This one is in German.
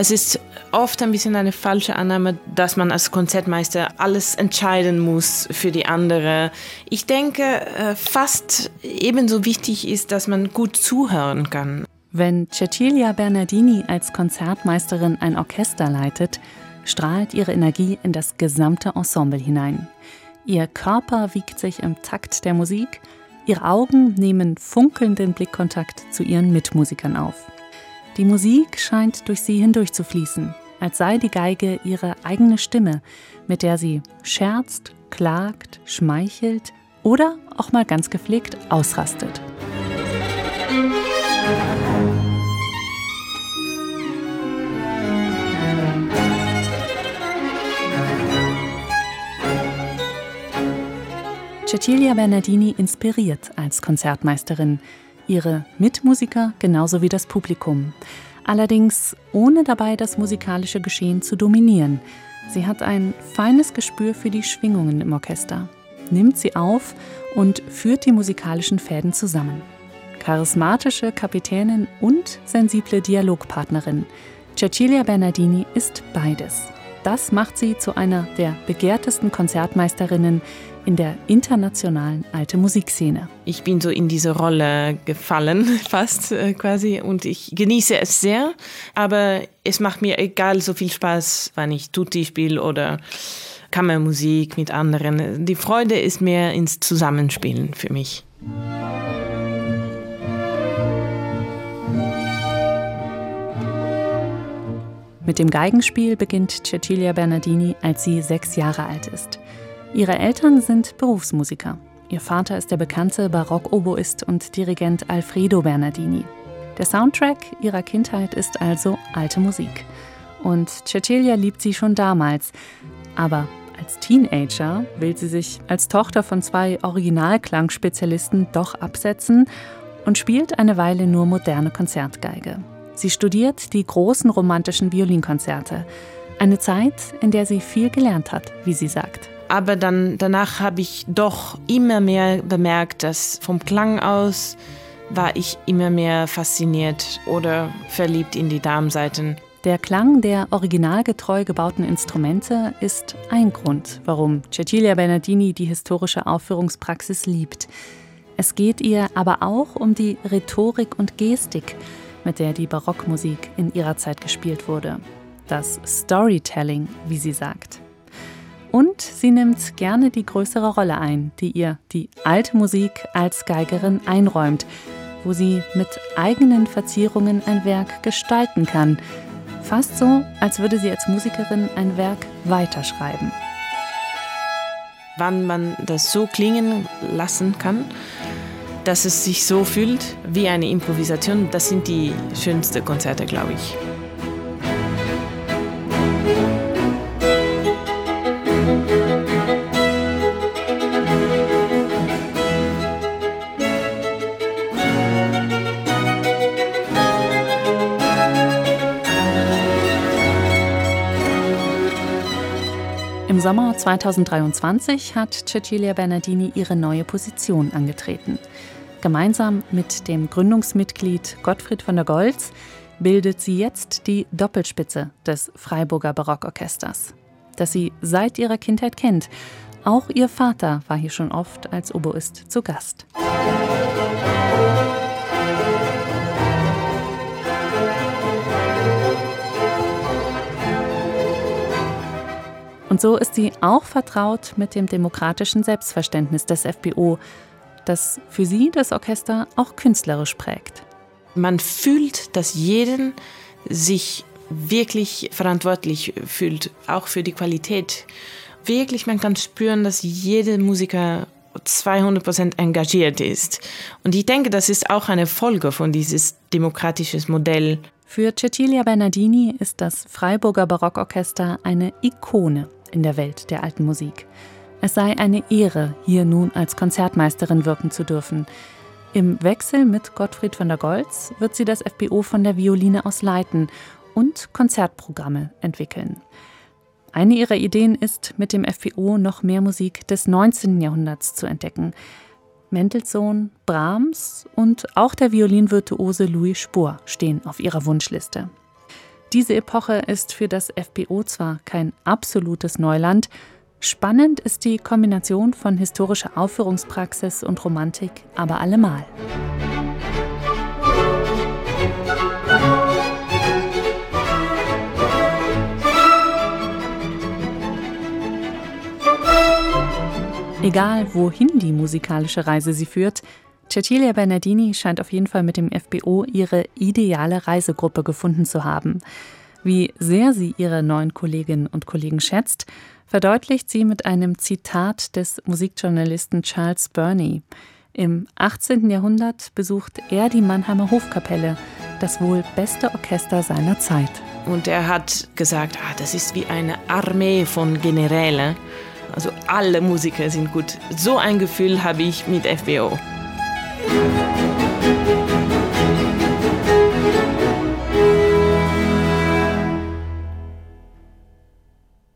Es ist oft ein bisschen eine falsche Annahme, dass man als Konzertmeister alles entscheiden muss für die andere. Ich denke, äh, fast ebenso wichtig ist, dass man gut zuhören kann. Wenn Cecilia Bernardini als Konzertmeisterin ein Orchester leitet, strahlt ihre Energie in das gesamte Ensemble hinein. Ihr Körper wiegt sich im Takt der Musik, ihre Augen nehmen funkelnden Blickkontakt zu ihren Mitmusikern auf. Die Musik scheint durch sie hindurch zu fließen, als sei die Geige ihre eigene Stimme, mit der sie scherzt, klagt, schmeichelt oder auch mal ganz gepflegt ausrastet. Cecilia Bernardini inspiriert als Konzertmeisterin, ihre Mitmusiker genauso wie das Publikum. Allerdings ohne dabei das musikalische Geschehen zu dominieren. Sie hat ein feines Gespür für die Schwingungen im Orchester, nimmt sie auf und führt die musikalischen Fäden zusammen. Charismatische Kapitänin und sensible Dialogpartnerin. Cecilia Bernardini ist beides. Das macht sie zu einer der begehrtesten Konzertmeisterinnen, in der internationalen alte Musikszene. Ich bin so in diese Rolle gefallen, fast äh, quasi, und ich genieße es sehr, aber es macht mir egal so viel Spaß, wenn ich Tutti spiele oder Kammermusik mit anderen. Die Freude ist mehr ins Zusammenspielen für mich. Mit dem Geigenspiel beginnt Cecilia Bernardini, als sie sechs Jahre alt ist. Ihre Eltern sind Berufsmusiker. Ihr Vater ist der bekannte Barockoboist und Dirigent Alfredo Bernardini. Der Soundtrack ihrer Kindheit ist also alte Musik. Und Cecilia liebt sie schon damals. Aber als Teenager will sie sich als Tochter von zwei Originalklangspezialisten doch absetzen und spielt eine Weile nur moderne Konzertgeige. Sie studiert die großen romantischen Violinkonzerte. Eine Zeit, in der sie viel gelernt hat, wie sie sagt. Aber dann danach habe ich doch immer mehr bemerkt, dass vom Klang aus war ich immer mehr fasziniert oder verliebt in die Darmseiten. Der Klang der originalgetreu gebauten Instrumente ist ein Grund, warum Cecilia Bernardini die historische Aufführungspraxis liebt. Es geht ihr aber auch um die Rhetorik und Gestik, mit der die Barockmusik in ihrer Zeit gespielt wurde. Das Storytelling, wie sie sagt. Und sie nimmt gerne die größere Rolle ein, die ihr die alte Musik als Geigerin einräumt, wo sie mit eigenen Verzierungen ein Werk gestalten kann. Fast so, als würde sie als Musikerin ein Werk weiterschreiben. Wann man das so klingen lassen kann, dass es sich so fühlt wie eine Improvisation, das sind die schönsten Konzerte, glaube ich. Im Sommer 2023 hat Cecilia Bernardini ihre neue Position angetreten. Gemeinsam mit dem Gründungsmitglied Gottfried von der Goltz bildet sie jetzt die Doppelspitze des Freiburger Barockorchesters, das sie seit ihrer Kindheit kennt. Auch ihr Vater war hier schon oft als Oboist zu Gast. Und so ist sie auch vertraut mit dem demokratischen Selbstverständnis des FBO, das für sie das Orchester auch künstlerisch prägt. Man fühlt, dass jeden sich wirklich verantwortlich fühlt, auch für die Qualität. Wirklich, man kann spüren, dass jeder Musiker 200 Prozent engagiert ist. Und ich denke, das ist auch eine Folge von dieses demokratisches Modell. Für Cecilia Bernardini ist das Freiburger Barockorchester eine Ikone in der Welt der alten Musik. Es sei eine Ehre, hier nun als Konzertmeisterin wirken zu dürfen. Im Wechsel mit Gottfried von der Goltz wird sie das FBO von der Violine aus leiten und Konzertprogramme entwickeln. Eine ihrer Ideen ist, mit dem FPO noch mehr Musik des 19. Jahrhunderts zu entdecken. Mendelssohn, Brahms und auch der Violinvirtuose Louis Spohr stehen auf ihrer Wunschliste. Diese Epoche ist für das FPO zwar kein absolutes Neuland, spannend ist die Kombination von historischer Aufführungspraxis und Romantik aber allemal. Egal, wohin die musikalische Reise sie führt, Cecilia Bernardini scheint auf jeden Fall mit dem FBO ihre ideale Reisegruppe gefunden zu haben. Wie sehr sie ihre neuen Kolleginnen und Kollegen schätzt, verdeutlicht sie mit einem Zitat des Musikjournalisten Charles Burney. Im 18. Jahrhundert besucht er die Mannheimer Hofkapelle, das wohl beste Orchester seiner Zeit. Und er hat gesagt, ah, das ist wie eine Armee von Generälen. Also alle Musiker sind gut. So ein Gefühl habe ich mit FBO.